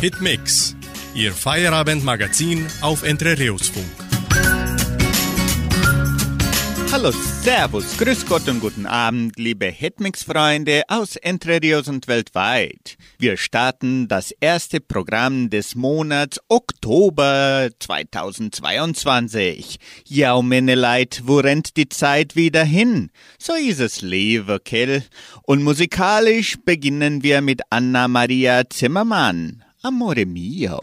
Hitmix, Ihr Feierabendmagazin auf Entrerios Funk. Hallo, Servus, Grüß Gott und guten Abend, liebe Hitmix-Freunde aus Entrerios und weltweit. Wir starten das erste Programm des Monats Oktober 2022. Ja, meine Leid, wo rennt die Zeit wieder hin? So ist es, liebe Kell. Und musikalisch beginnen wir mit Anna Maria Zimmermann. Amore mio.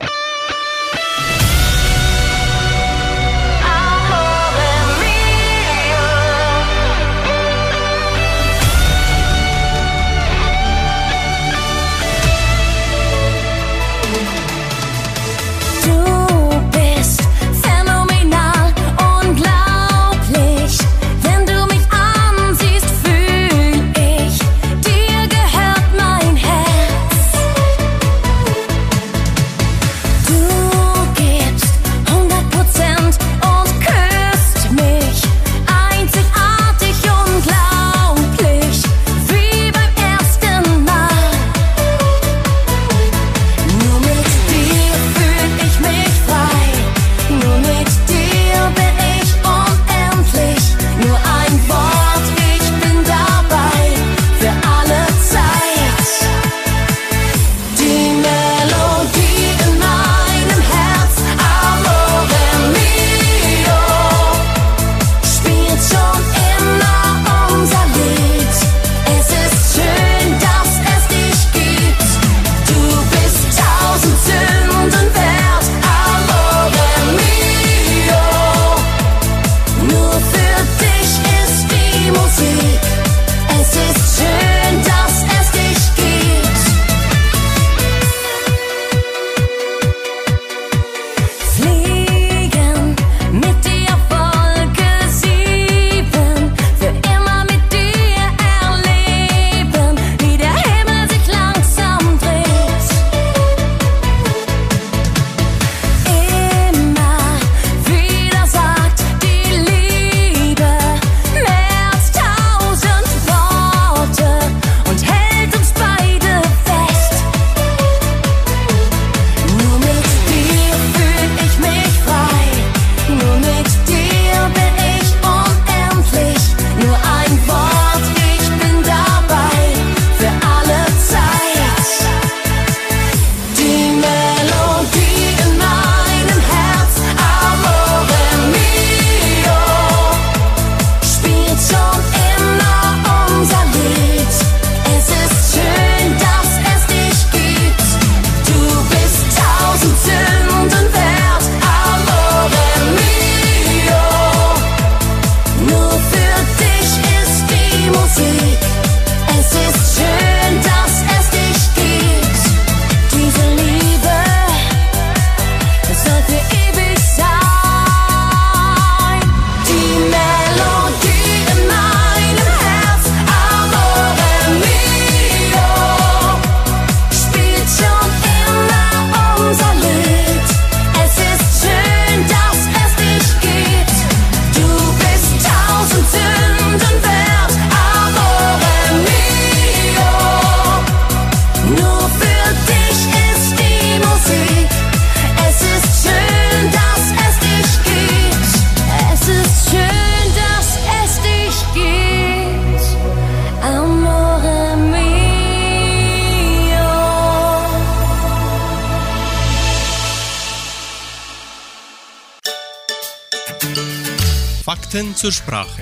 Fakten zur Sprache.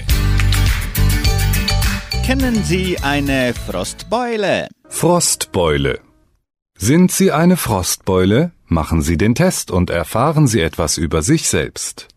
Kennen Sie eine Frostbeule? Frostbeule. Sind Sie eine Frostbeule? Machen Sie den Test und erfahren Sie etwas über sich selbst.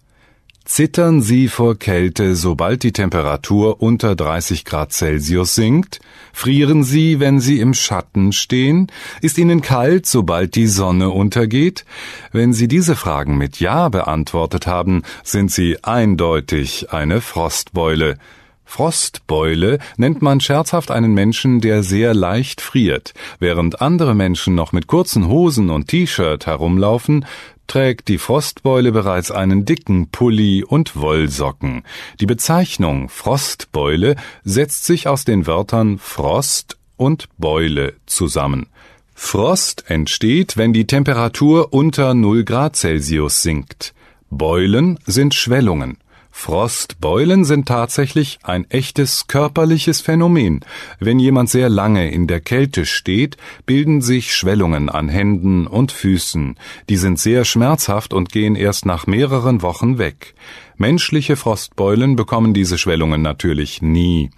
Zittern Sie vor Kälte, sobald die Temperatur unter 30 Grad Celsius sinkt? Frieren Sie, wenn Sie im Schatten stehen? Ist Ihnen kalt, sobald die Sonne untergeht? Wenn Sie diese Fragen mit Ja beantwortet haben, sind Sie eindeutig eine Frostbeule. Frostbeule nennt man scherzhaft einen Menschen, der sehr leicht friert. Während andere Menschen noch mit kurzen Hosen und T-Shirt herumlaufen, trägt die Frostbeule bereits einen dicken Pulli und Wollsocken. Die Bezeichnung Frostbeule setzt sich aus den Wörtern Frost und Beule zusammen. Frost entsteht, wenn die Temperatur unter 0 Grad Celsius sinkt. Beulen sind Schwellungen. Frostbeulen sind tatsächlich ein echtes körperliches Phänomen. Wenn jemand sehr lange in der Kälte steht, bilden sich Schwellungen an Händen und Füßen. Die sind sehr schmerzhaft und gehen erst nach mehreren Wochen weg. Menschliche Frostbeulen bekommen diese Schwellungen natürlich nie.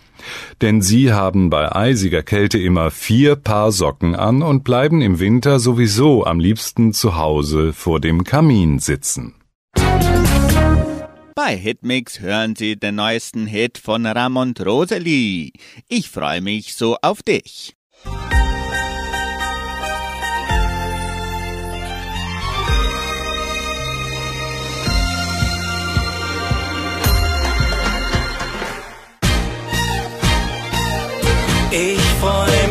Denn sie haben bei eisiger Kälte immer vier Paar Socken an und bleiben im Winter sowieso am liebsten zu Hause vor dem Kamin sitzen. Bei Hitmix hören Sie den neuesten Hit von Ramon Roseli. Ich freue mich so auf dich. Ich freue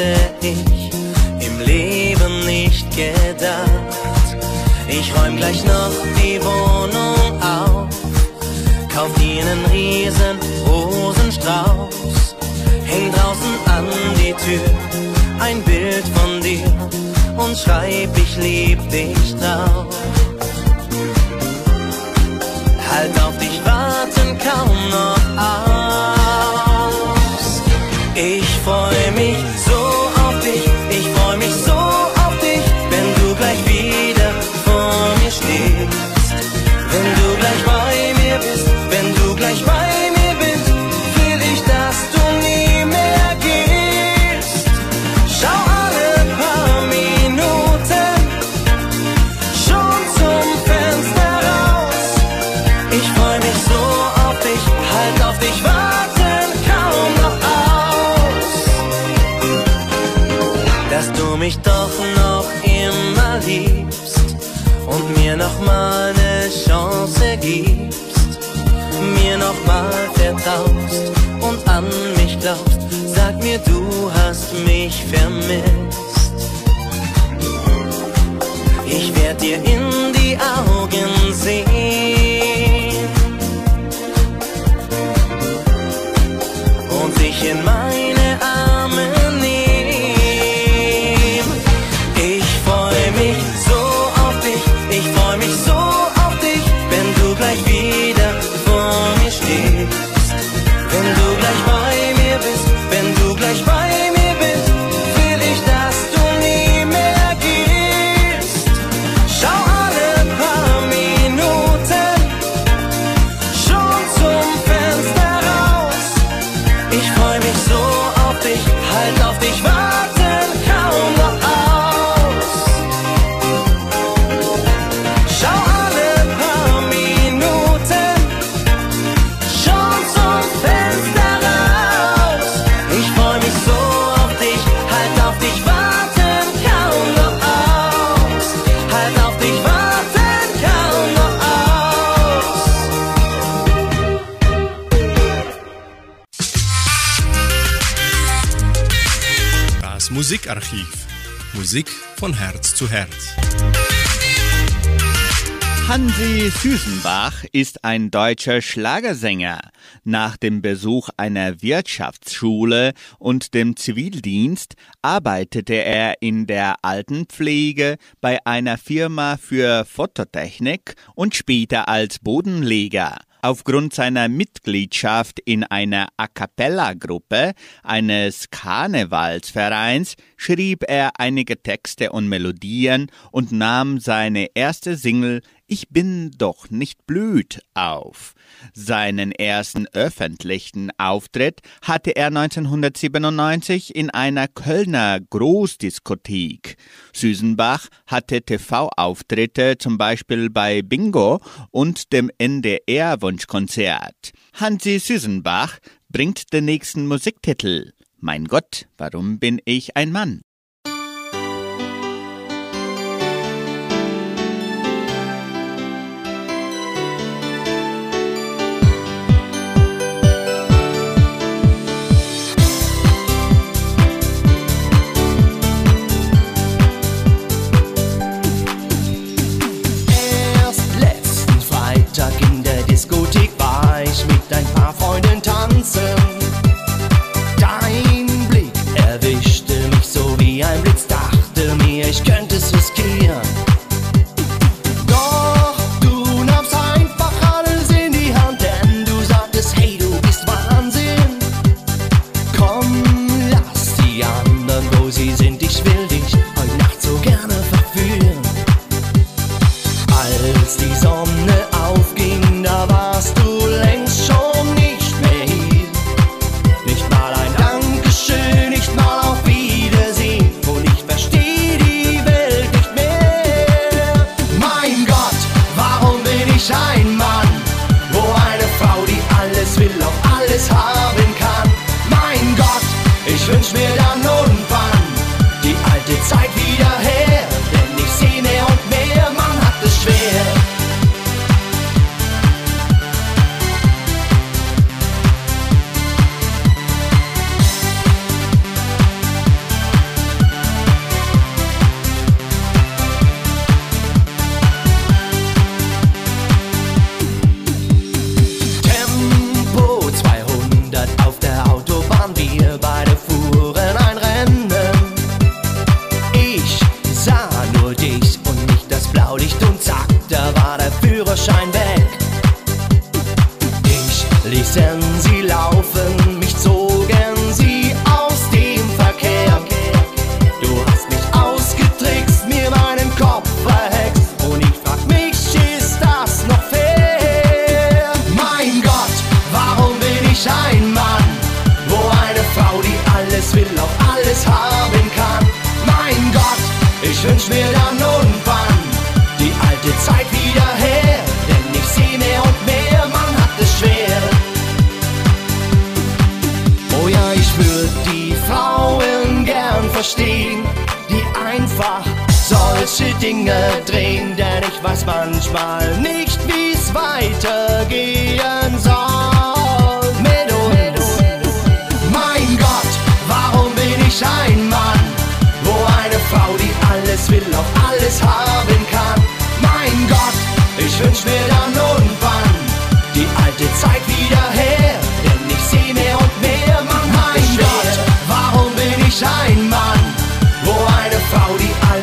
hätte ich im Leben nicht gedacht. Ich räum gleich noch die Wohnung auf, kauf dir einen riesen Rosenstrauß, häng draußen an die Tür ein Bild von dir und schreib, ich lieb dich drauf. Halt auf dich warten kaum noch aus. Mir, du hast mich vermisst. Ich werd dir in Musik von Herz zu Herz. Hansi Süßenbach ist ein deutscher Schlagersänger. Nach dem Besuch einer Wirtschaftsschule und dem Zivildienst arbeitete er in der Altenpflege bei einer Firma für Fototechnik und später als Bodenleger. Aufgrund seiner Mitgliedschaft in einer A cappella-Gruppe eines Karnevalsvereins schrieb er einige Texte und Melodien und nahm seine erste Single Ich bin doch nicht blüht auf. Seinen ersten öffentlichen Auftritt hatte er 1997 in einer Kölner Großdiskothek. Süsenbach hatte TV-Auftritte zum Beispiel bei Bingo und dem NDR-Wunschkonzert. Hansi Süsenbach bringt den nächsten Musiktitel. Mein Gott, warum bin ich ein Mann?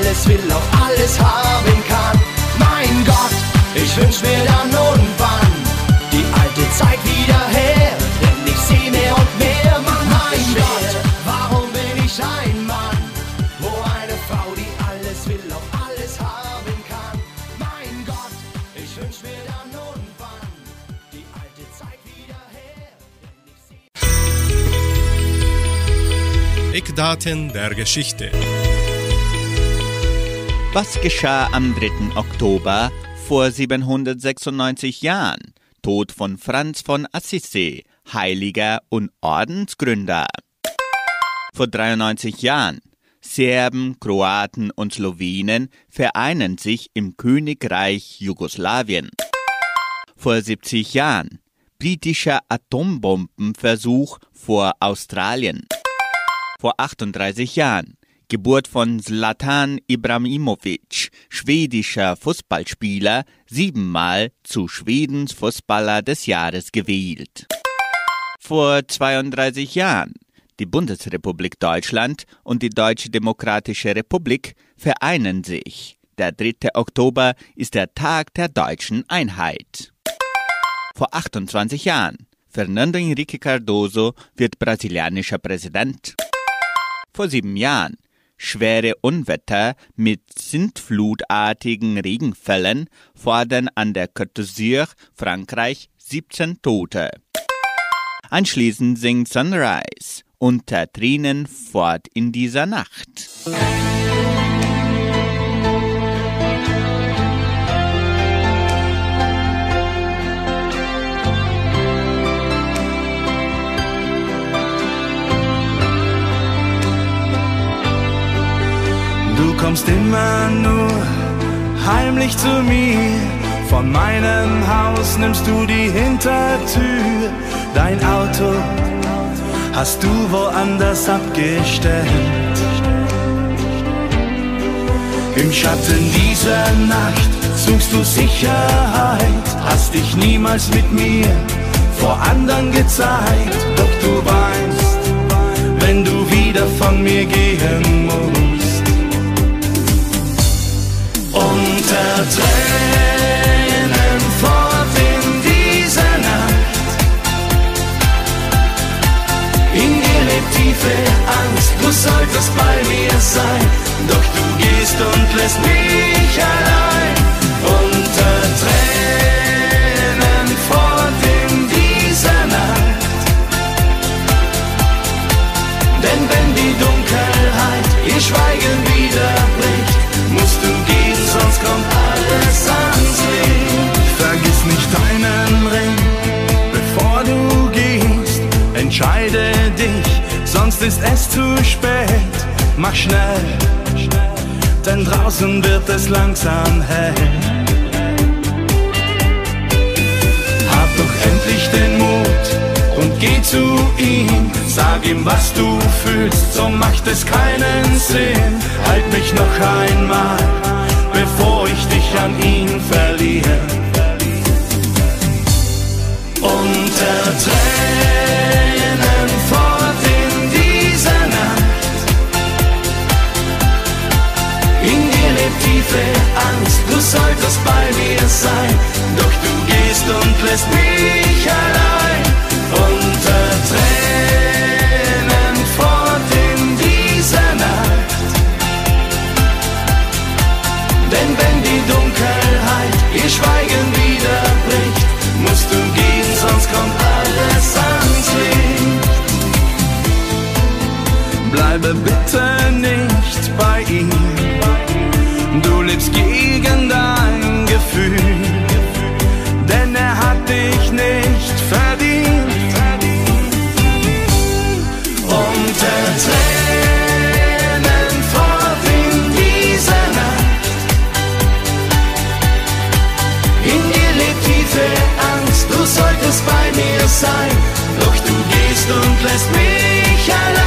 Alles will, auch alles haben kann? Mein Gott, ich wünsch mir dann irgendwann die alte Zeit wieder her, denn ich seh mehr und mehr, man hat mein Gott, warum bin ich ein Mann, wo eine Frau, die alles will, auch alles haben kann? Mein Gott, ich wünsch mir dann irgendwann die alte Zeit wieder her, denn ich seh Eckdaten der Geschichte. Was geschah am 3. Oktober vor 796 Jahren? Tod von Franz von Assisi, Heiliger und Ordensgründer. Vor 93 Jahren. Serben, Kroaten und Slowenen vereinen sich im Königreich Jugoslawien. Vor 70 Jahren. Britischer Atombombenversuch vor Australien. Vor 38 Jahren. Geburt von Zlatan Ibrahimovic, schwedischer Fußballspieler, siebenmal zu Schwedens Fußballer des Jahres gewählt. Vor 32 Jahren. Die Bundesrepublik Deutschland und die Deutsche Demokratische Republik vereinen sich. Der 3. Oktober ist der Tag der deutschen Einheit. Vor 28 Jahren. Fernando Henrique Cardoso wird brasilianischer Präsident. Vor sieben Jahren. Schwere Unwetter mit sintflutartigen Regenfällen fordern an der Côte d'Azur, Frankreich, 17 Tote. Anschließend singt Sunrise unter Tränen fort in dieser Nacht. Kommst immer nur heimlich zu mir. Von meinem Haus nimmst du die Hintertür. Dein Auto hast du woanders abgestellt. Im Schatten dieser Nacht suchst du Sicherheit, hast dich niemals mit mir vor anderen gezeigt. Doch du weißt, wenn du wieder von mir gehen musst, unter Tränen fort in dieser Nacht. In dir lebt tiefe Angst, du solltest bei mir sein, doch du gehst und lässt mich allein. Unter Tränen fort in dieser Nacht. Denn wenn die Dunkelheit ihr Schweigen wiederbricht, kommt alles ans Licht. Vergiss nicht deinen Ring, bevor du gehst. Entscheide dich, sonst ist es zu spät. Mach schnell, denn draußen wird es langsam hell. Hab doch endlich den Mut und geh zu ihm. Sag ihm, was du fühlst, so macht es keinen Sinn. Halt mich noch einmal, bevor ich dich an ihn verliere. Unter Tränen fort in dieser Nacht. In dir lebt tiefe Angst, du solltest bei mir sein. Doch du gehst und lässt mich allein. Unter Tränen Ihr Schweigen wiederbricht, musst du gehen, sonst kommt alles ans Licht. Bleibe bitte nicht bei ihm, du lebst gegen dein Gefühl, denn er hat dich nicht verdient. Unter Tränen sein. Doch du gehst und lässt mich allein.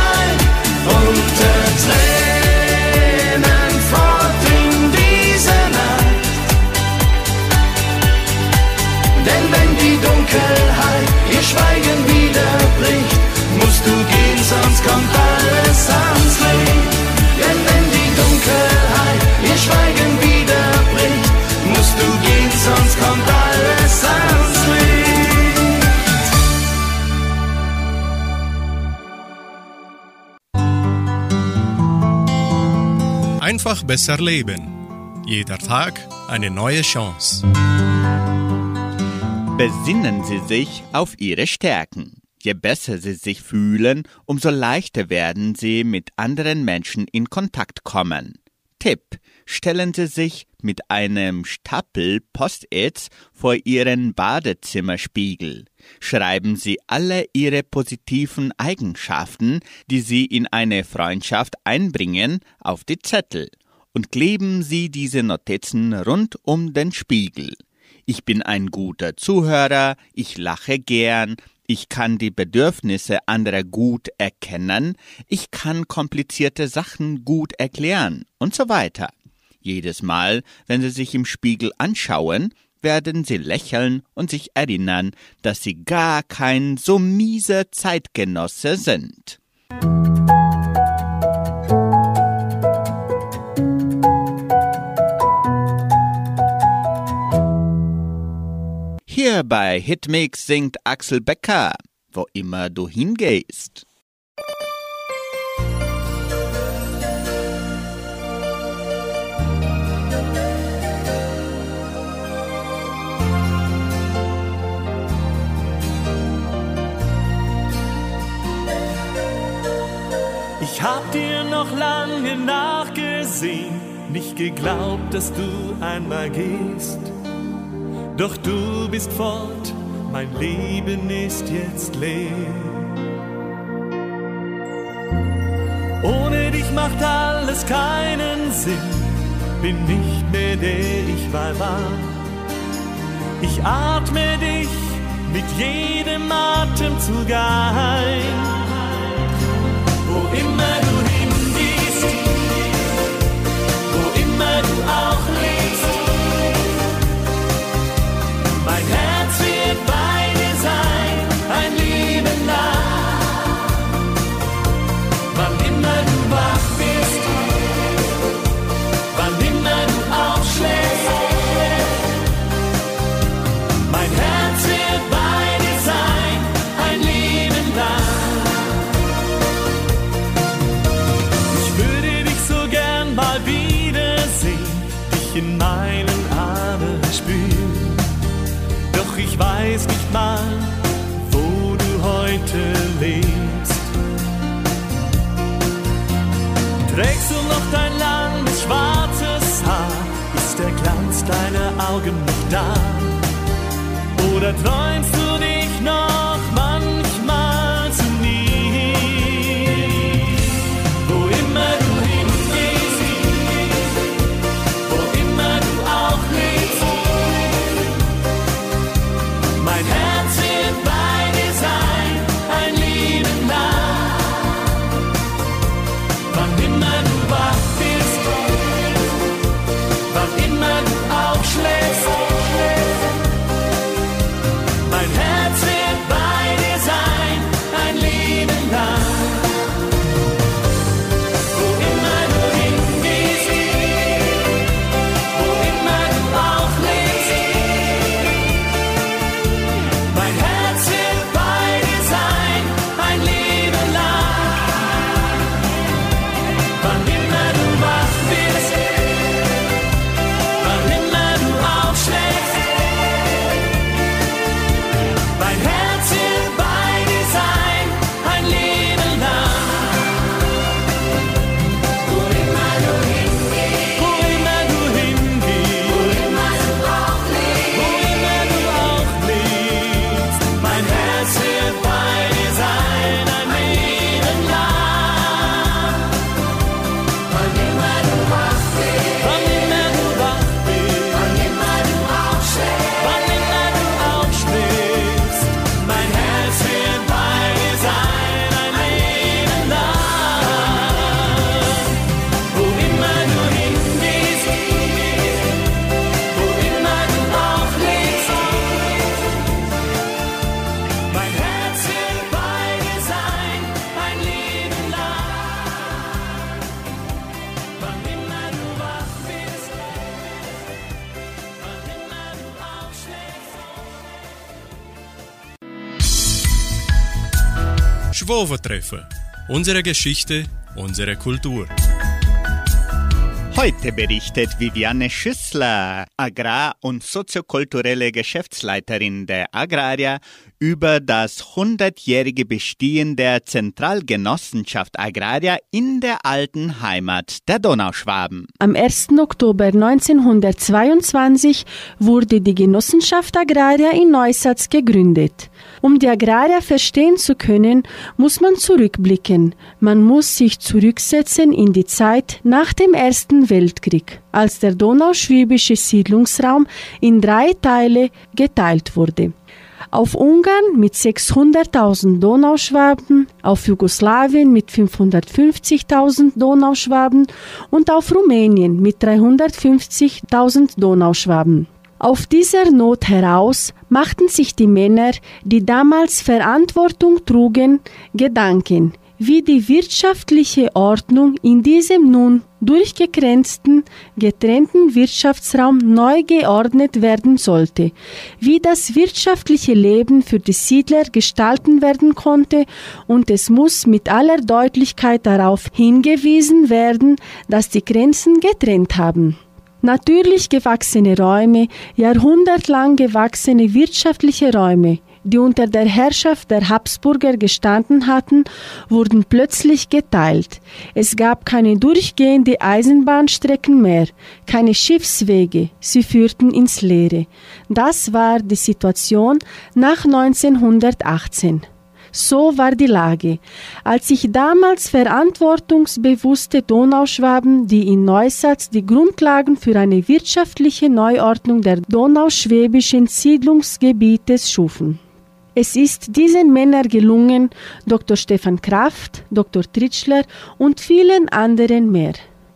Besser leben. Jeder Tag eine neue Chance. Besinnen Sie sich auf Ihre Stärken. Je besser Sie sich fühlen, umso leichter werden Sie mit anderen Menschen in Kontakt kommen. Tipp. Stellen Sie sich mit einem Stapel Post-its vor Ihren Badezimmerspiegel. Schreiben Sie alle Ihre positiven Eigenschaften, die Sie in eine Freundschaft einbringen, auf die Zettel und kleben Sie diese Notizen rund um den Spiegel. Ich bin ein guter Zuhörer, ich lache gern, ich kann die Bedürfnisse anderer gut erkennen, ich kann komplizierte Sachen gut erklären und so weiter. Jedes Mal, wenn Sie sich im Spiegel anschauen, werden Sie lächeln und sich erinnern, dass Sie gar kein so mieser Zeitgenosse sind. Hier bei Hitmix singt Axel Becker, wo immer du hingehst. Ich hab dir noch lange nachgesehen, nicht geglaubt, dass du einmal gehst. Doch du bist fort, mein Leben ist jetzt leer. Ohne dich macht alles keinen Sinn, bin nicht mehr der ich mal war. Ich atme dich mit jedem Atemzug ein. Wo immer du hingehst, wo immer du auch Oder Schwovertreffer. Unsere Geschichte, unsere Kultur. Heute berichtet Viviane Schüssler, Agrar- und soziokulturelle Geschäftsleiterin der Agraria, über das 100-jährige Bestehen der Zentralgenossenschaft Agraria in der alten Heimat der Donauschwaben. Am 1. Oktober 1922 wurde die Genossenschaft Agraria in Neusatz gegründet. Um die Agraria verstehen zu können, muss man zurückblicken. Man muss sich zurücksetzen in die Zeit nach dem Ersten Weltkrieg, als der donauschwäbische Siedlungsraum in drei Teile geteilt wurde. Auf Ungarn mit 600.000 Donauschwaben, auf Jugoslawien mit 550.000 Donauschwaben und auf Rumänien mit 350.000 Donauschwaben. Auf dieser Not heraus machten sich die Männer, die damals Verantwortung trugen, Gedanken, wie die wirtschaftliche Ordnung in diesem nun durchgegrenzten, getrennten Wirtschaftsraum neu geordnet werden sollte, wie das wirtschaftliche Leben für die Siedler gestalten werden konnte und es muss mit aller Deutlichkeit darauf hingewiesen werden, dass die Grenzen getrennt haben. Natürlich gewachsene Räume, jahrhundertlang gewachsene wirtschaftliche Räume, die unter der Herrschaft der Habsburger gestanden hatten, wurden plötzlich geteilt. Es gab keine durchgehende Eisenbahnstrecken mehr, keine Schiffswege, sie führten ins Leere. Das war die Situation nach 1918. So war die Lage. Als sich damals verantwortungsbewusste Donauschwaben, die in Neusatz die Grundlagen für eine wirtschaftliche Neuordnung der donauschwäbischen Siedlungsgebietes schufen. Es ist diesen Männern gelungen, Dr. Stefan Kraft, Dr. Tritschler und vielen anderen mehr.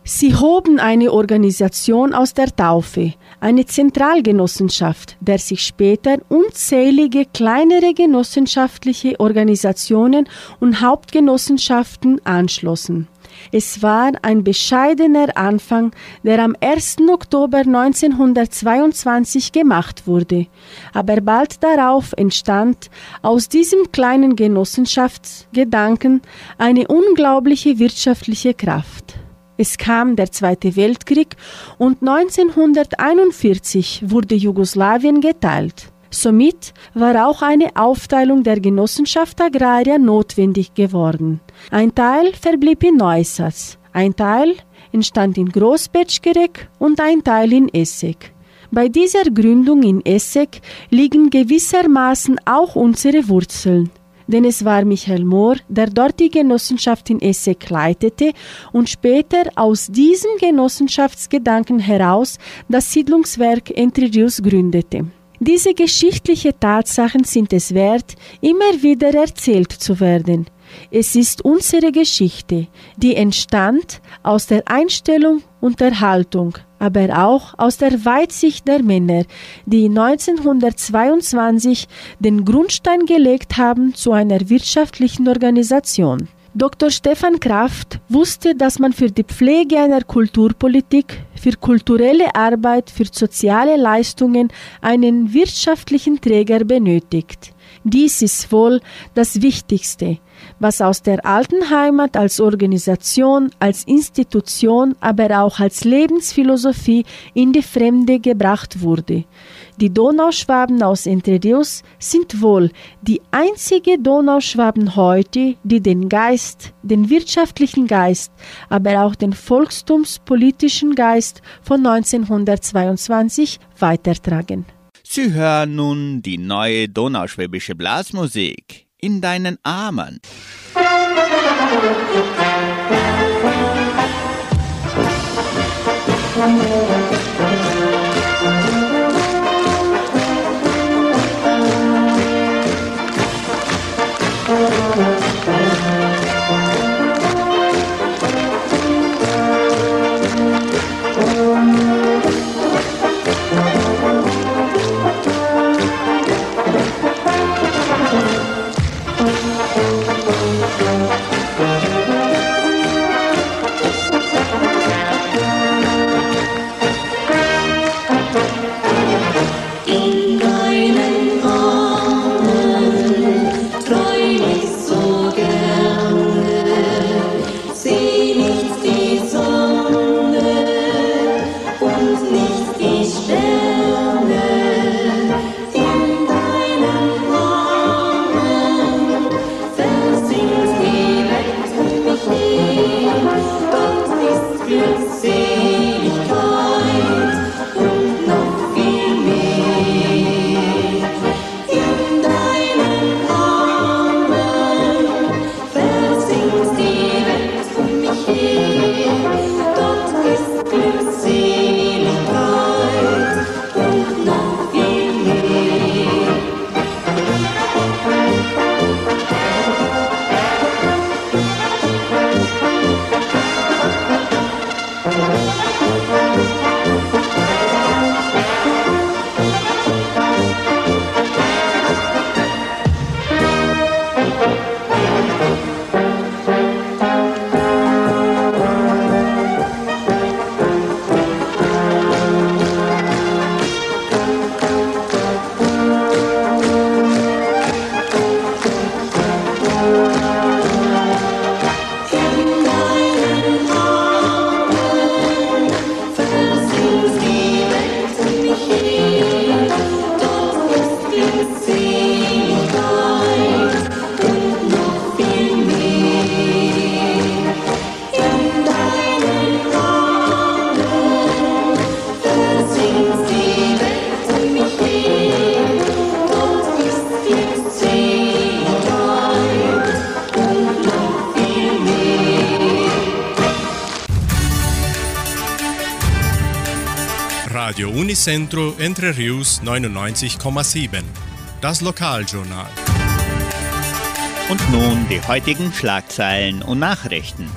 Sie hoben eine Organisation aus der Taufe, eine Zentralgenossenschaft, der sich später unzählige kleinere genossenschaftliche Organisationen und Hauptgenossenschaften anschlossen. Es war ein bescheidener Anfang, der am 1. Oktober 1922 gemacht wurde, aber bald darauf entstand aus diesem kleinen Genossenschaftsgedanken eine unglaubliche wirtschaftliche Kraft. Es kam der Zweite Weltkrieg und 1941 wurde Jugoslawien geteilt. Somit war auch eine Aufteilung der Genossenschaft Agraria notwendig geworden. Ein Teil verblieb in Neusatz, ein Teil entstand in Großbetschgerek und ein Teil in Essek. Bei dieser Gründung in Essek liegen gewissermaßen auch unsere Wurzeln denn es war Michael Mohr, der dort die Genossenschaft in Essek leitete und später aus diesem Genossenschaftsgedanken heraus das Siedlungswerk Entre Rios gründete. Diese geschichtliche Tatsachen sind es wert, immer wieder erzählt zu werden. Es ist unsere Geschichte, die entstand aus der Einstellung und der Haltung, aber auch aus der Weitsicht der Männer, die 1922 den Grundstein gelegt haben zu einer wirtschaftlichen Organisation. Dr. Stefan Kraft wusste, dass man für die Pflege einer Kulturpolitik, für kulturelle Arbeit, für soziale Leistungen einen wirtschaftlichen Träger benötigt. Dies ist wohl das Wichtigste, was aus der alten Heimat als Organisation, als Institution, aber auch als Lebensphilosophie in die Fremde gebracht wurde. Die Donauschwaben aus Entre Rios sind wohl die einzige Donauschwaben heute, die den Geist, den wirtschaftlichen Geist, aber auch den volkstumspolitischen Geist von 1922 weitertragen. Sie hören nun die neue donauschwäbische Blasmusik in deinen Armen. Musik Radio Unicentro Entre Rius 99,7. Das Lokaljournal. Und nun die heutigen Schlagzeilen und Nachrichten.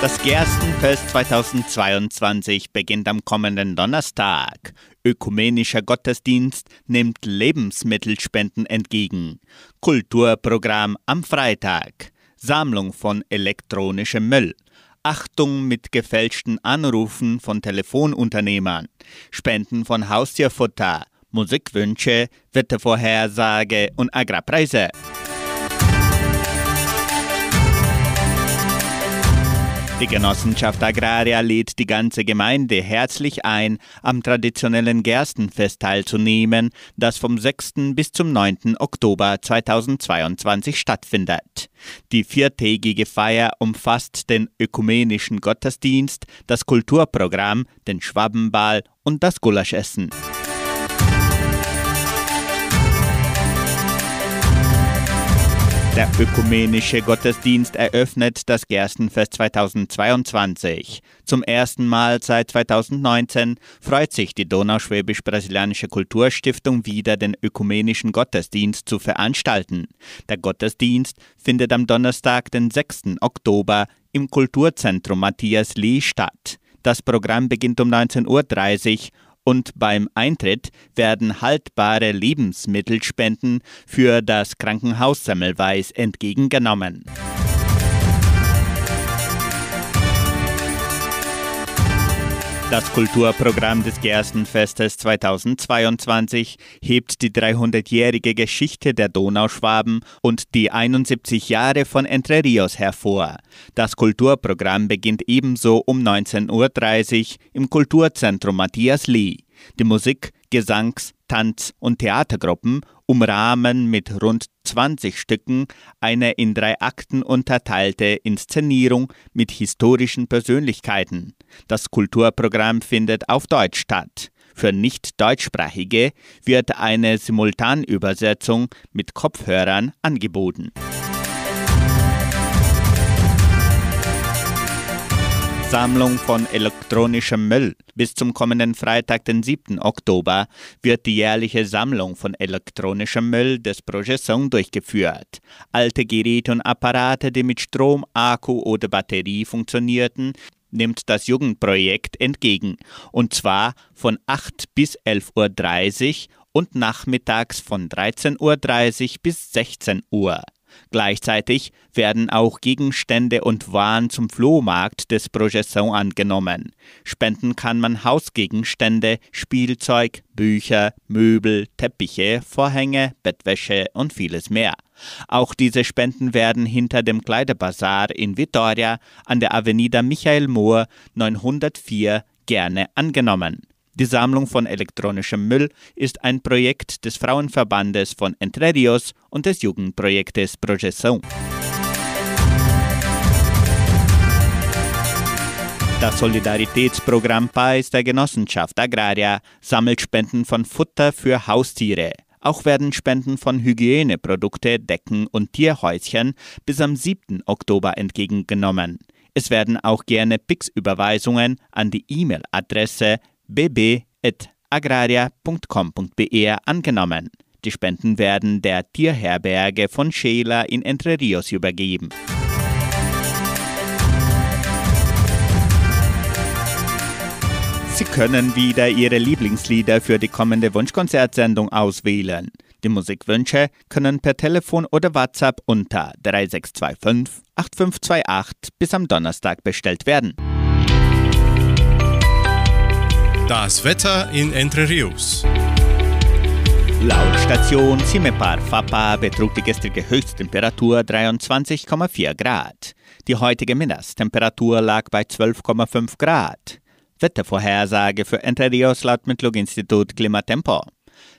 Das Gerstenfest 2022 beginnt am kommenden Donnerstag. Ökumenischer Gottesdienst nimmt Lebensmittelspenden entgegen. Kulturprogramm am Freitag. Sammlung von elektronischem Müll. Achtung mit gefälschten Anrufen von Telefonunternehmern. Spenden von Haustierfutter. Musikwünsche, Wettervorhersage und Agrarpreise. Die Genossenschaft Agraria lädt die ganze Gemeinde herzlich ein, am traditionellen Gerstenfest teilzunehmen, das vom 6. bis zum 9. Oktober 2022 stattfindet. Die viertägige Feier umfasst den ökumenischen Gottesdienst, das Kulturprogramm, den Schwabenball und das Gulaschessen. Der ökumenische Gottesdienst eröffnet das Gerstenfest 2022. Zum ersten Mal seit 2019 freut sich die Donauschwäbisch-Brasilianische Kulturstiftung wieder, den ökumenischen Gottesdienst zu veranstalten. Der Gottesdienst findet am Donnerstag, den 6. Oktober, im Kulturzentrum Matthias Lee statt. Das Programm beginnt um 19.30 Uhr und beim Eintritt werden haltbare Lebensmittelspenden für das Krankenhaus Semmelweis entgegengenommen. Das Kulturprogramm des Gerstenfestes 2022 hebt die 300-jährige Geschichte der Donauschwaben und die 71 Jahre von Entre Rios hervor. Das Kulturprogramm beginnt ebenso um 19.30 Uhr im Kulturzentrum Matthias Lee. Die Musik, Gesangs-, Tanz- und Theatergruppen umrahmen mit rund 20 Stücken eine in drei Akten unterteilte Inszenierung mit historischen Persönlichkeiten. Das Kulturprogramm findet auf Deutsch statt. Für Nicht-Deutschsprachige wird eine Simultanübersetzung mit Kopfhörern angeboten. Sammlung von elektronischem Müll. Bis zum kommenden Freitag, den 7. Oktober, wird die jährliche Sammlung von elektronischem Müll des Projection durchgeführt. Alte Geräte und Apparate, die mit Strom, Akku oder Batterie funktionierten, nimmt das Jugendprojekt entgegen. Und zwar von 8 bis 11.30 Uhr und nachmittags von 13.30 Uhr bis 16 Uhr. Gleichzeitig werden auch Gegenstände und Waren zum Flohmarkt des Projection angenommen. Spenden kann man Hausgegenstände, Spielzeug, Bücher, Möbel, Teppiche, Vorhänge, Bettwäsche und vieles mehr. Auch diese Spenden werden hinter dem Kleiderbazar in Vitoria an der Avenida Michael Mohr 904 gerne angenommen. Die Sammlung von elektronischem Müll ist ein Projekt des Frauenverbandes von Entre Rios und des Jugendprojektes Projeção. Das Solidaritätsprogramm PAIS der Genossenschaft Agraria sammelt Spenden von Futter für Haustiere. Auch werden Spenden von Hygieneprodukte, Decken und Tierhäuschen bis am 7. Oktober entgegengenommen. Es werden auch gerne Pix-Überweisungen an die E-Mail-Adresse bb.agraria.com.br angenommen. Die Spenden werden der Tierherberge von Scheler in Entre Rios übergeben. Sie können wieder Ihre Lieblingslieder für die kommende Wunschkonzertsendung auswählen. Die Musikwünsche können per Telefon oder WhatsApp unter 3625 8528 bis am Donnerstag bestellt werden. Das Wetter in Entre Rios. Laut Station Cimepar Fapa betrug die gestrige Höchsttemperatur 23,4 Grad. Die heutige Mittagstemperatur lag bei 12,5 Grad. Wettervorhersage für Entre Rios laut Mittlung-Institut Klimatempo.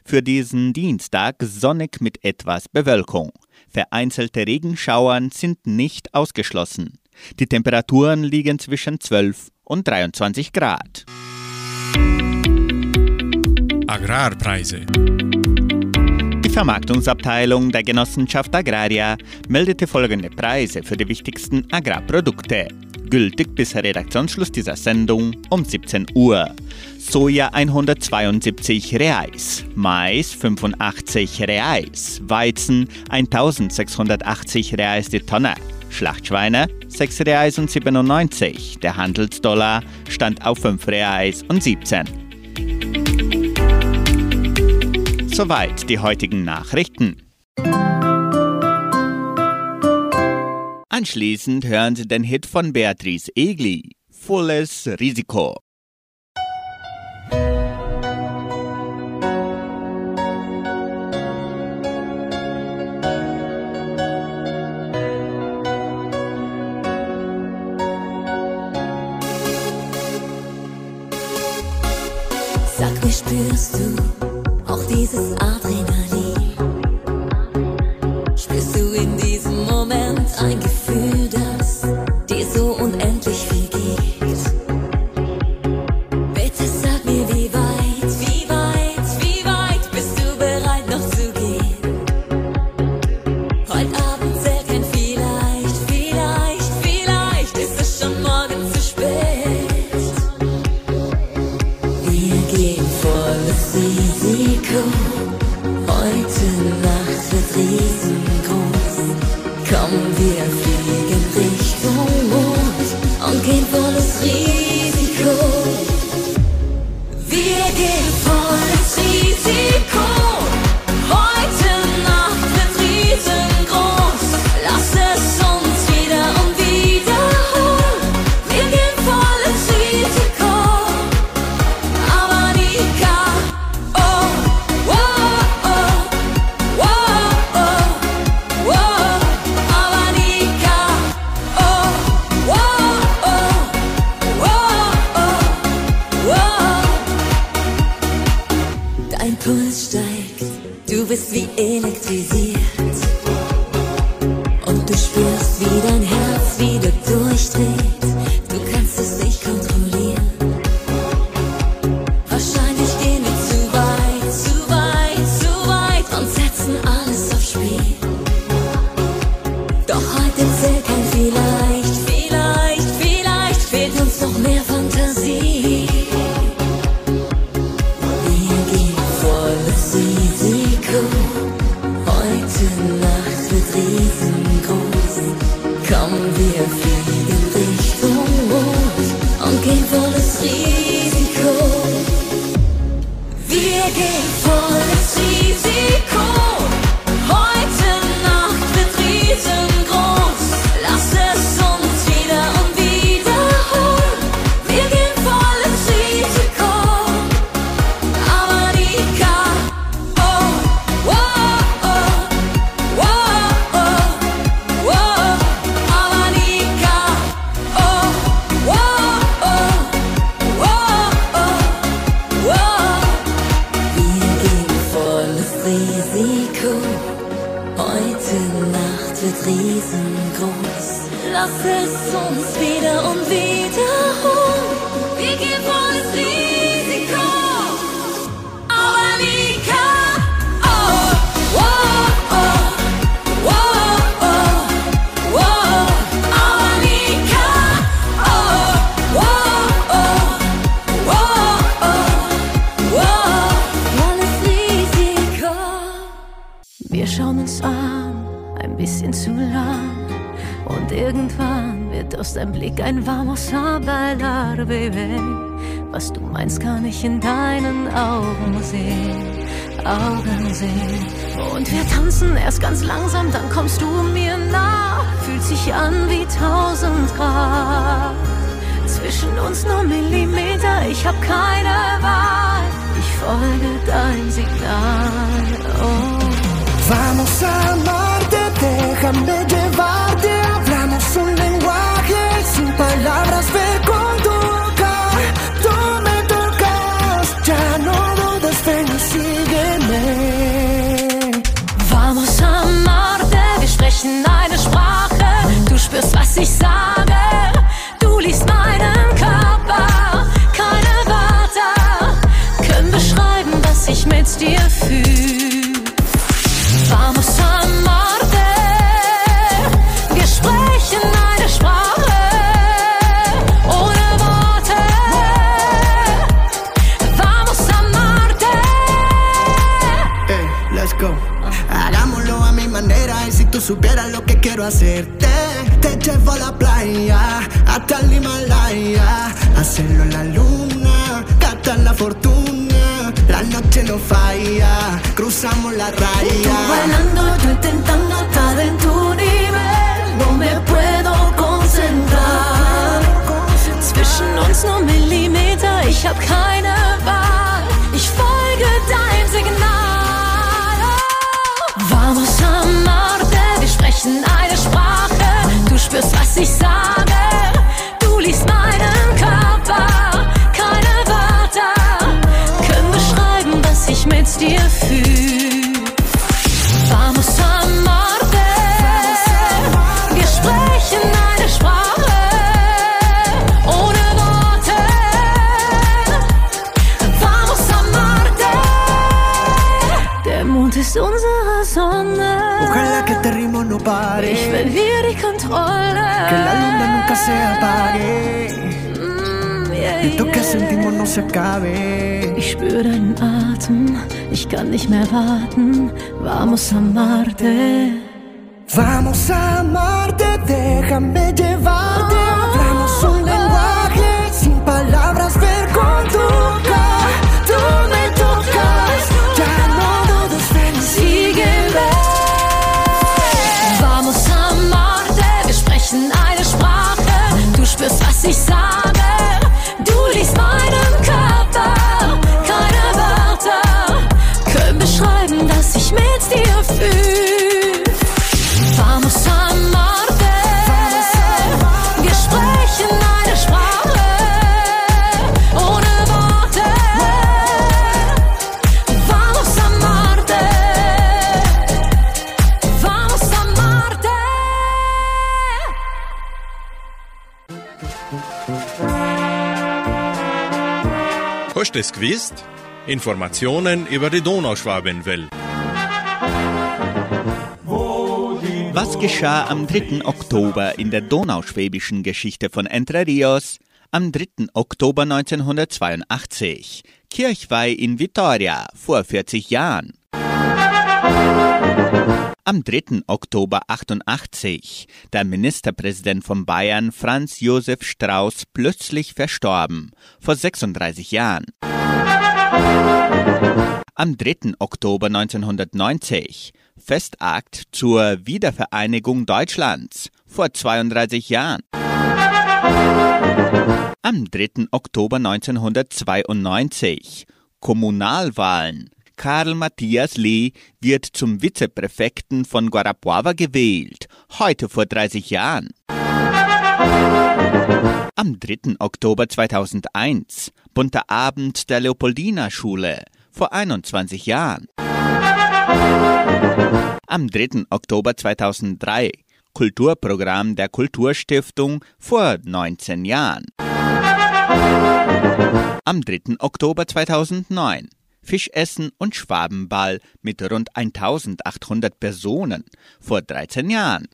Für diesen Dienstag sonnig mit etwas Bewölkung. Vereinzelte Regenschauern sind nicht ausgeschlossen. Die Temperaturen liegen zwischen 12 und 23 Grad. Agrarpreise. Die Vermarktungsabteilung der Genossenschaft Agraria meldete folgende Preise für die wichtigsten Agrarprodukte. Gültig bis Redaktionsschluss dieser Sendung um 17 Uhr. Soja 172 Reais, Mais 85 Reais, Weizen 1680 Reais die Tonne. Schlachtschweine 6 Reais und 97. Der Handelsdollar stand auf 5 Reais und 17. Soweit die heutigen Nachrichten. Anschließend hören Sie den Hit von Beatrice Egli, Volles Risiko. spürst du auch dieses Atmen. transformer en fantaisie. mich an wie tausend Grad. Zwischen uns nur Millimeter, ich hab keine Wahl. Ich folge dein Signal. Oh. Vamos a. quiero hacerte. Te llevo a la playa, hasta el Himalaya. Hacerlo en la luna, gastar la fortuna. La noche no falla, cruzamos la Tú raya. bailando, yo intentando estar en tu nivel. No me puedo concentrar. Zwischen uns nur Millimeter, ich hab keine Wahl. Sprechen eine Sprache. Du spürst, was ich sage. Du liest meinen pare. Ich verliere die Kontrolle. Que la luna nunca se apague. Mm, yeah, Esto que yeah. sentimos no se acabe. Ich spüre deinen Atem, ich kann nicht mehr warten. Vamos a Marte. Vamos a amarte, déjame llevarte. Hablamos un lenguaje sin palabras, ver con tu cara. Es gewusst? Informationen über die Donauschwabenwelle. Was geschah am 3. Oktober in der donauschwäbischen Geschichte von Entre Rios? Am 3. Oktober 1982. Kirchweih in Vitoria vor 40 Jahren. Am 3. Oktober 88. Der Ministerpräsident von Bayern Franz Josef Strauß plötzlich verstorben. Vor 36 Jahren. Am 3. Oktober 1990 Festakt zur Wiedervereinigung Deutschlands vor 32 Jahren. Am 3. Oktober 1992 Kommunalwahlen. Karl Matthias Lee wird zum Vizepräfekten von Guarapuava gewählt, heute vor 30 Jahren. Am 3. Oktober 2001 Bunter Abend der Leopoldina Schule vor 21 Jahren. Am 3. Oktober 2003 Kulturprogramm der Kulturstiftung vor 19 Jahren. Am 3. Oktober 2009 Fischessen und Schwabenball mit rund 1800 Personen vor 13 Jahren.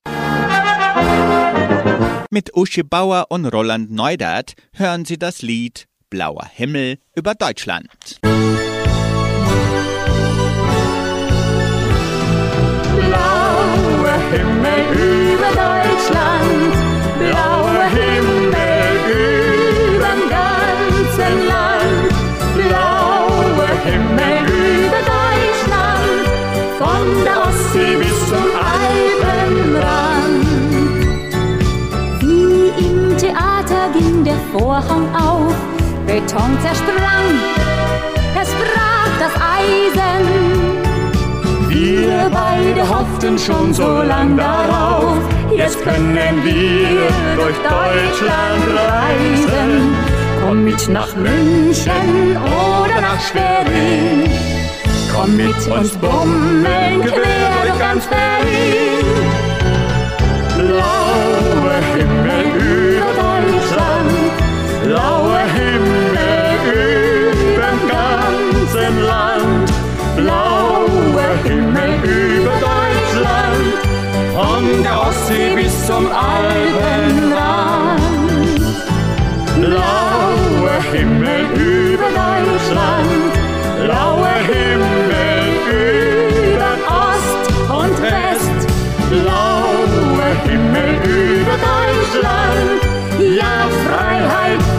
Mit Uschi Bauer und Roland Neudert hören Sie das Lied Blauer Himmel über Deutschland. Blauer Himmel über Deutschland, Vorhang auf, Beton zersprang, es brach das Eisen. Wir beide hofften schon so lang darauf, jetzt können wir durch Deutschland reisen. Komm mit nach München oder nach Schwerin, komm mit uns bummeln quer durch ganz Berlin. Blauer blauer Himmel über dem ganzen Land, blauer Himmel über Deutschland, von der Ostsee bis zum Alpenrand. Blauer Himmel über Deutschland, blauer Himmel über Ost und West, blauer über Deutschland.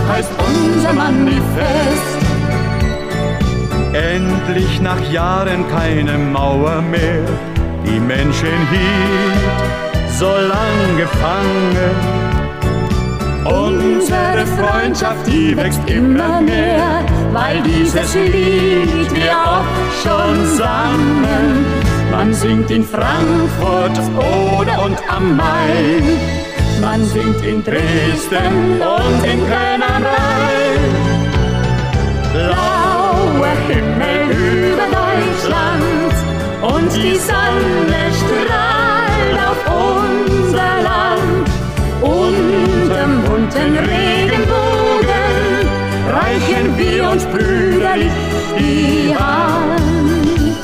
Heißt unser Manifest. Endlich nach Jahren keine Mauer mehr, die Menschen hielt so lang gefangen. Unsere Freundschaft, die wächst immer mehr, weil dieses Lied wir auch schon sangen. Man singt in Frankfurt oder und am Main, man singt in Dresden und in Köln am Rhein. Blauer Himmel über Deutschland und die Sonne strahlt auf unser Land. Unterm bunten Regenbogen reichen wir uns brüderlich die Hand.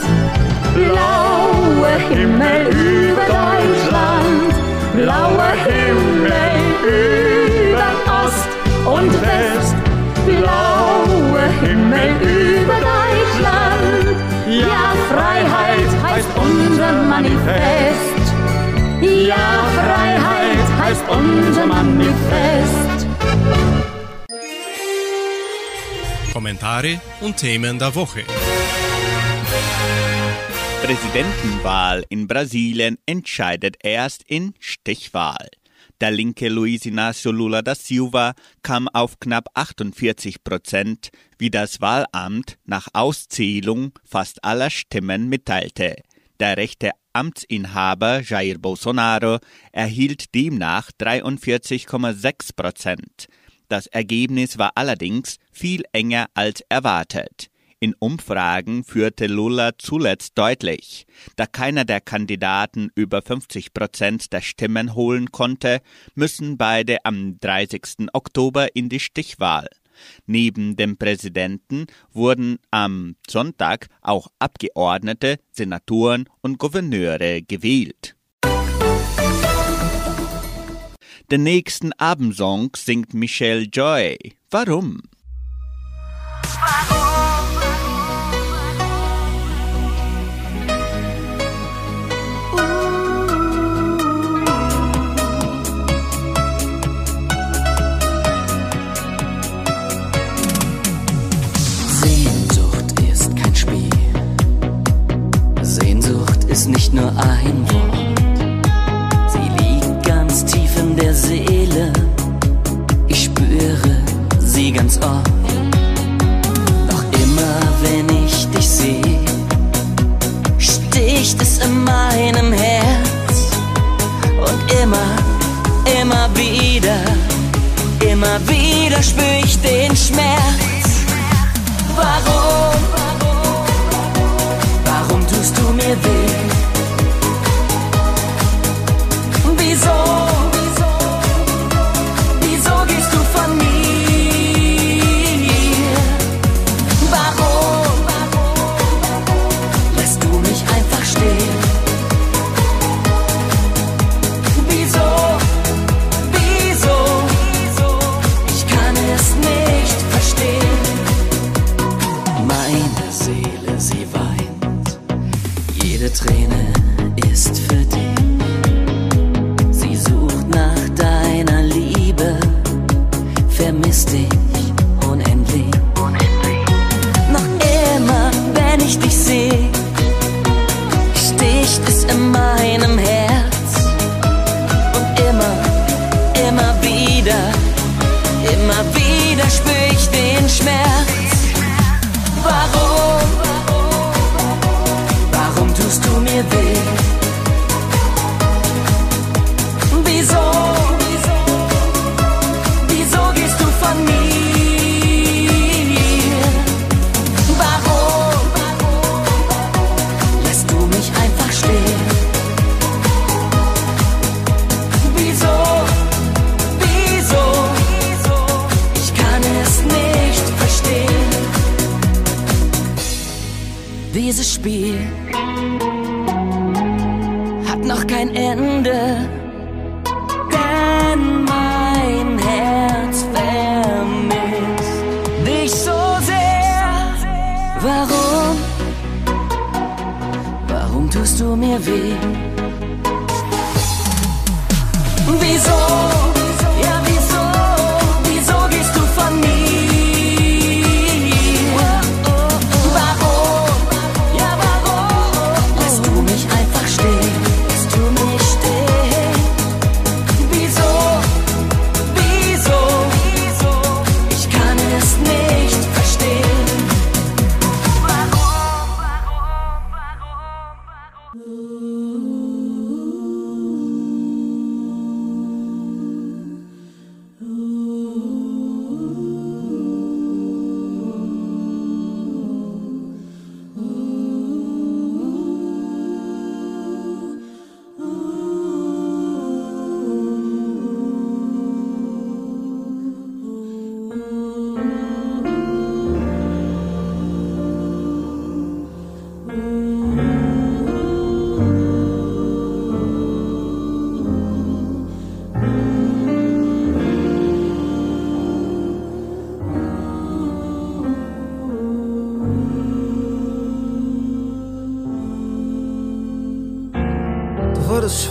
Blauer Himmel über Deutschland, Himmel über Ost und West, blauer Himmel über Deutschland. Ja, Freiheit heißt unser Manifest. Ja, Freiheit heißt unser Manifest. Kommentare und Themen der Woche. Präsidentenwahl in Brasilien entscheidet erst in Stichwahl. Der linke Luiz Inácio Lula da Silva kam auf knapp 48 Prozent, wie das Wahlamt nach Auszählung fast aller Stimmen mitteilte. Der rechte Amtsinhaber Jair Bolsonaro erhielt demnach 43,6 Prozent. Das Ergebnis war allerdings viel enger als erwartet. In Umfragen führte Lula zuletzt deutlich. Da keiner der Kandidaten über 50 Prozent der Stimmen holen konnte, müssen beide am 30. Oktober in die Stichwahl. Neben dem Präsidenten wurden am Sonntag auch Abgeordnete, Senatoren und Gouverneure gewählt. Den nächsten Abendsong singt Michelle Joy. Warum? Sehnsucht ist nicht nur ein Wort. Sie liegt ganz tief in der Seele. Ich spüre sie ganz oft. Doch immer wenn ich dich sehe, sticht es in meinem Herz. Und immer, immer wieder, immer wieder spür ich den Schmerz. Warum? Träne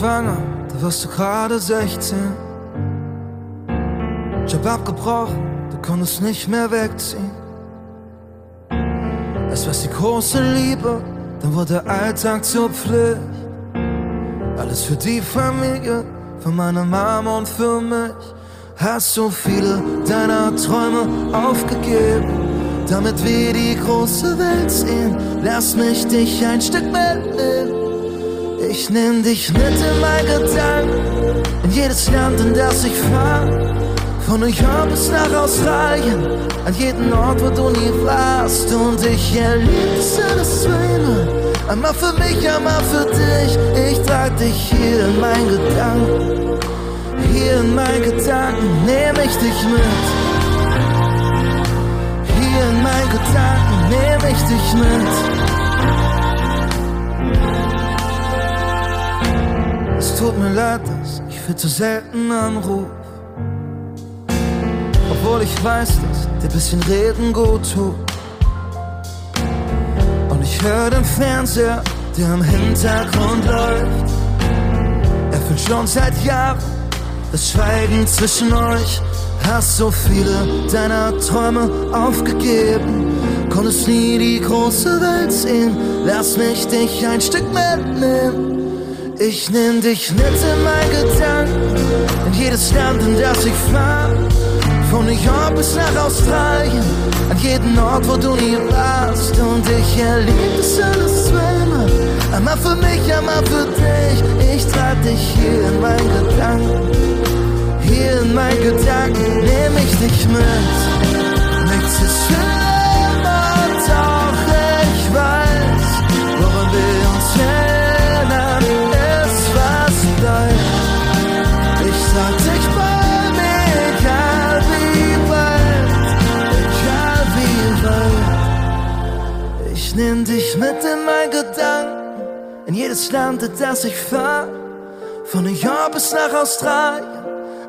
schwanger, da warst du gerade 16. Job abgebrochen, du konntest nicht mehr wegziehen. Es war die große Liebe, dann wurde Alltag zur Pflicht. Alles für die Familie, für meine Mama und für mich. Hast so viele deiner Träume aufgegeben, damit wir die große Welt sehen. Lass mich dich ein Stück mitnehmen. Ich nehm dich mit in mein Gedanken, in jedes Land, in das ich fahr. Von New York bis nach Australien, an jeden Ort, wo du nie warst. Und ich erlebe es alles zweimal, einmal für mich, einmal für dich. Ich trag dich hier in mein Gedanken, hier in mein Gedanken, nehm ich dich mit. Hier in mein Gedanken, nehm ich dich mit. Tut mir leid, dass ich viel zu selten anruf. Obwohl ich weiß, dass dir bisschen Reden gut tut. Und ich höre den Fernseher, der im Hintergrund läuft. Er fühlt schon seit Jahren das Schweigen zwischen euch. Hast so viele deiner Träume aufgegeben. Konntest nie die große Welt sehen. Lass mich dich ein Stück mitnehmen. Ich nehm dich mit in mein Gedanken, in jedes Land, in das ich fahr. Von New York bis nach Australien, an jeden Ort, wo du nie warst. Und ich erlebe das alles zweimal, einmal für mich, einmal für dich. Ich trag dich hier in mein Gedanken, hier in mein Gedanken, nehm ich dich mit. Nichts ist schlimmer, nehm dich mit in mein Gedanken, in jedes Land, in das ich fahr. Von New York bis nach Australien,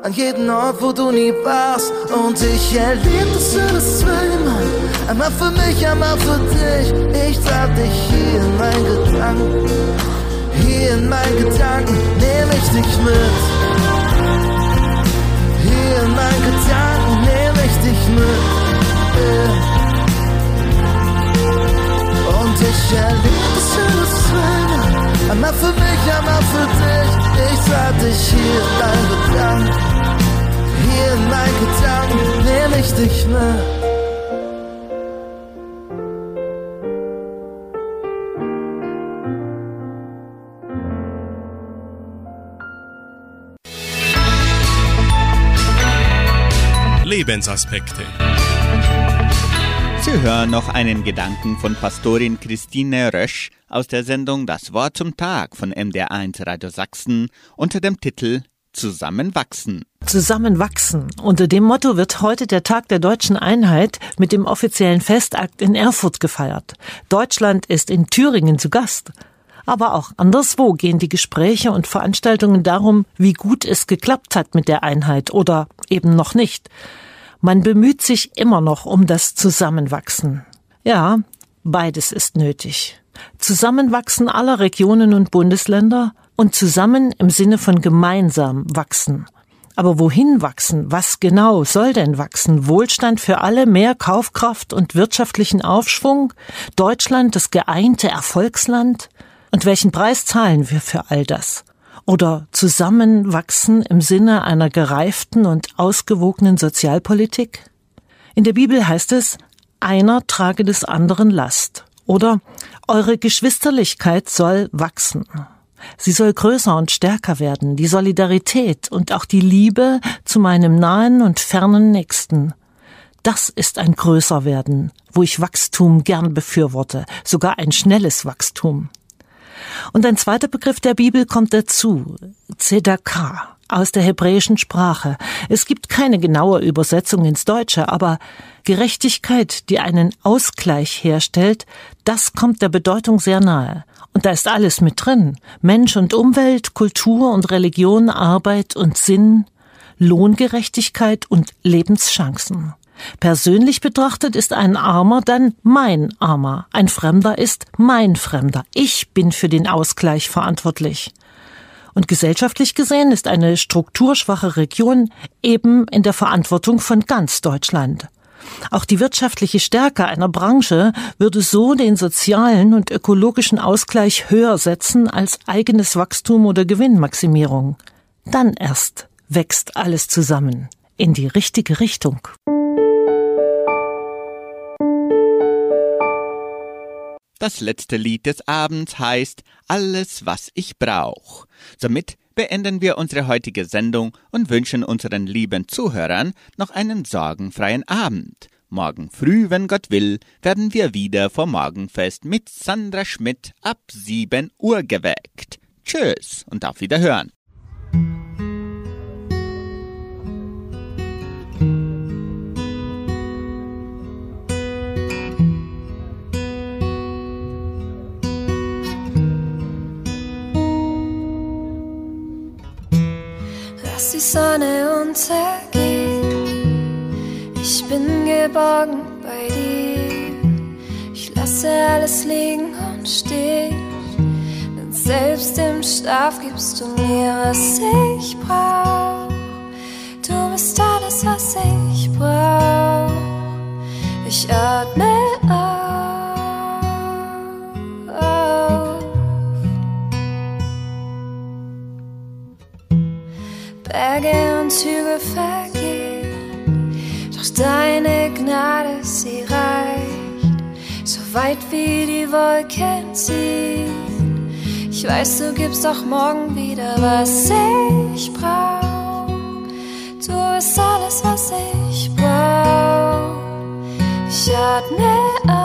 an jeden Ort, wo du nie warst. Und ich erlebe das alles zweimal, einmal für mich, einmal für dich. Ich trag dich hier in mein Gedanken, hier in mein Gedanken, nehm ich dich mit. Hier in mein Gedanken, nehm ich dich mit. Yeah. Ich erlebe das alles zweimal. Einmal für mich, einmal für dich. Ich trag dich hier in mein Gedanken. Hier in mein Gedanken nehm ich dich mit. Lebensaspekte. Sie hören noch einen Gedanken von Pastorin Christine Rösch aus der Sendung Das Wort zum Tag von MDR1 Radio Sachsen unter dem Titel Zusammenwachsen. Zusammenwachsen. Unter dem Motto wird heute der Tag der deutschen Einheit mit dem offiziellen Festakt in Erfurt gefeiert. Deutschland ist in Thüringen zu Gast. Aber auch anderswo gehen die Gespräche und Veranstaltungen darum, wie gut es geklappt hat mit der Einheit oder eben noch nicht. Man bemüht sich immer noch um das Zusammenwachsen. Ja, beides ist nötig. Zusammenwachsen aller Regionen und Bundesländer, und zusammen im Sinne von gemeinsam wachsen. Aber wohin wachsen? Was genau soll denn wachsen? Wohlstand für alle, mehr Kaufkraft und wirtschaftlichen Aufschwung? Deutschland, das geeinte Erfolgsland? Und welchen Preis zahlen wir für all das? Oder zusammenwachsen im Sinne einer gereiften und ausgewogenen Sozialpolitik? In der Bibel heißt es, einer trage des anderen Last. Oder eure Geschwisterlichkeit soll wachsen. Sie soll größer und stärker werden, die Solidarität und auch die Liebe zu meinem nahen und fernen Nächsten. Das ist ein größer werden, wo ich Wachstum gern befürworte, sogar ein schnelles Wachstum. Und ein zweiter Begriff der Bibel kommt dazu, Zedakah aus der hebräischen Sprache. Es gibt keine genaue Übersetzung ins Deutsche, aber Gerechtigkeit, die einen Ausgleich herstellt, das kommt der Bedeutung sehr nahe. Und da ist alles mit drin. Mensch und Umwelt, Kultur und Religion, Arbeit und Sinn, Lohngerechtigkeit und Lebenschancen. Persönlich betrachtet ist ein Armer dann mein Armer, ein Fremder ist mein Fremder. Ich bin für den Ausgleich verantwortlich. Und gesellschaftlich gesehen ist eine strukturschwache Region eben in der Verantwortung von ganz Deutschland. Auch die wirtschaftliche Stärke einer Branche würde so den sozialen und ökologischen Ausgleich höher setzen als eigenes Wachstum oder Gewinnmaximierung. Dann erst wächst alles zusammen in die richtige Richtung. Das letzte Lied des Abends heißt Alles, was ich brauch. Somit beenden wir unsere heutige Sendung und wünschen unseren lieben Zuhörern noch einen sorgenfreien Abend. Morgen früh, wenn Gott will, werden wir wieder vom Morgenfest mit Sandra Schmidt ab 7 Uhr geweckt. Tschüss und auf Wiederhören. Lass die Sonne untergehen. Ich bin geborgen bei dir. Ich lasse alles liegen und stehen. Denn selbst im Schlaf gibst du mir, was ich brauch. Du bist alles, was ich brauch. Ich atme auf. Berge und Hügel vergehen, doch deine Gnade, sie reicht, so weit wie die Wolken ziehen. Ich weiß, du gibst auch morgen wieder, was ich brauch. Du bist alles, was ich brauch. Ich atme auf,